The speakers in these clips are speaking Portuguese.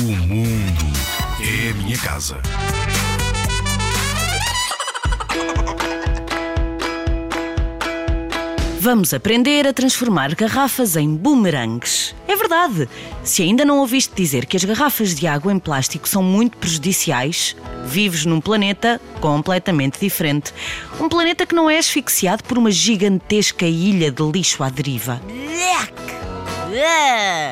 O mundo é a minha casa. Vamos aprender a transformar garrafas em bumerangues. É verdade! Se ainda não ouviste dizer que as garrafas de água em plástico são muito prejudiciais, vives num planeta completamente diferente. Um planeta que não é asfixiado por uma gigantesca ilha de lixo à deriva.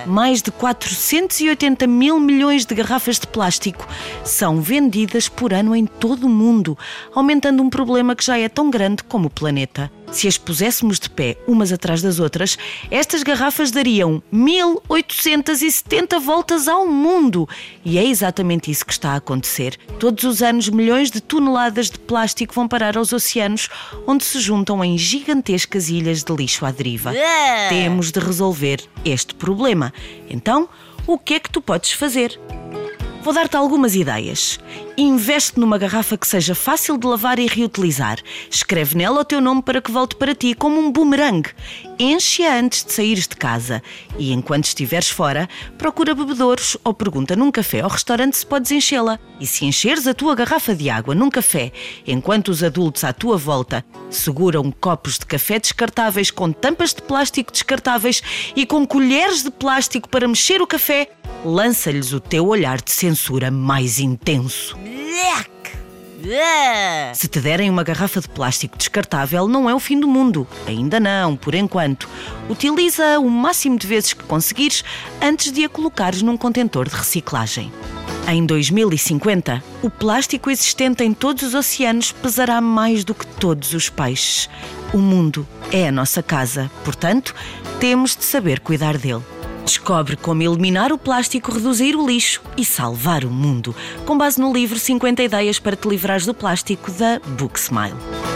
Mais de 480 mil milhões de garrafas de plástico são vendidas por ano em todo o mundo, aumentando um problema que já é tão grande como o planeta. Se as puséssemos de pé umas atrás das outras, estas garrafas dariam 1870 voltas ao mundo. E é exatamente isso que está a acontecer. Todos os anos, milhões de toneladas de plástico vão parar aos oceanos, onde se juntam em gigantescas ilhas de lixo à deriva. Temos de resolver este problema. Então, o que é que tu podes fazer? Vou dar-te algumas ideias. Investe numa garrafa que seja fácil de lavar e reutilizar. Escreve nela o teu nome para que volte para ti como um boomerang. Enche-a antes de saíres de casa. E enquanto estiveres fora, procura bebedouros ou pergunta num café ou restaurante se podes enchê-la. E se encheres a tua garrafa de água num café, enquanto os adultos à tua volta seguram copos de café descartáveis com tampas de plástico descartáveis e com colheres de plástico para mexer o café, lança-lhes o teu olhar de censura mais intenso. Se te derem uma garrafa de plástico descartável, não é o fim do mundo. Ainda não, por enquanto. Utiliza o máximo de vezes que conseguires antes de a colocares num contentor de reciclagem. Em 2050, o plástico existente em todos os oceanos pesará mais do que todos os peixes. O mundo é a nossa casa, portanto, temos de saber cuidar dele. Descobre como eliminar o plástico, reduzir o lixo e salvar o mundo, com base no livro 50 Ideias para te livrares do plástico da Book Smile.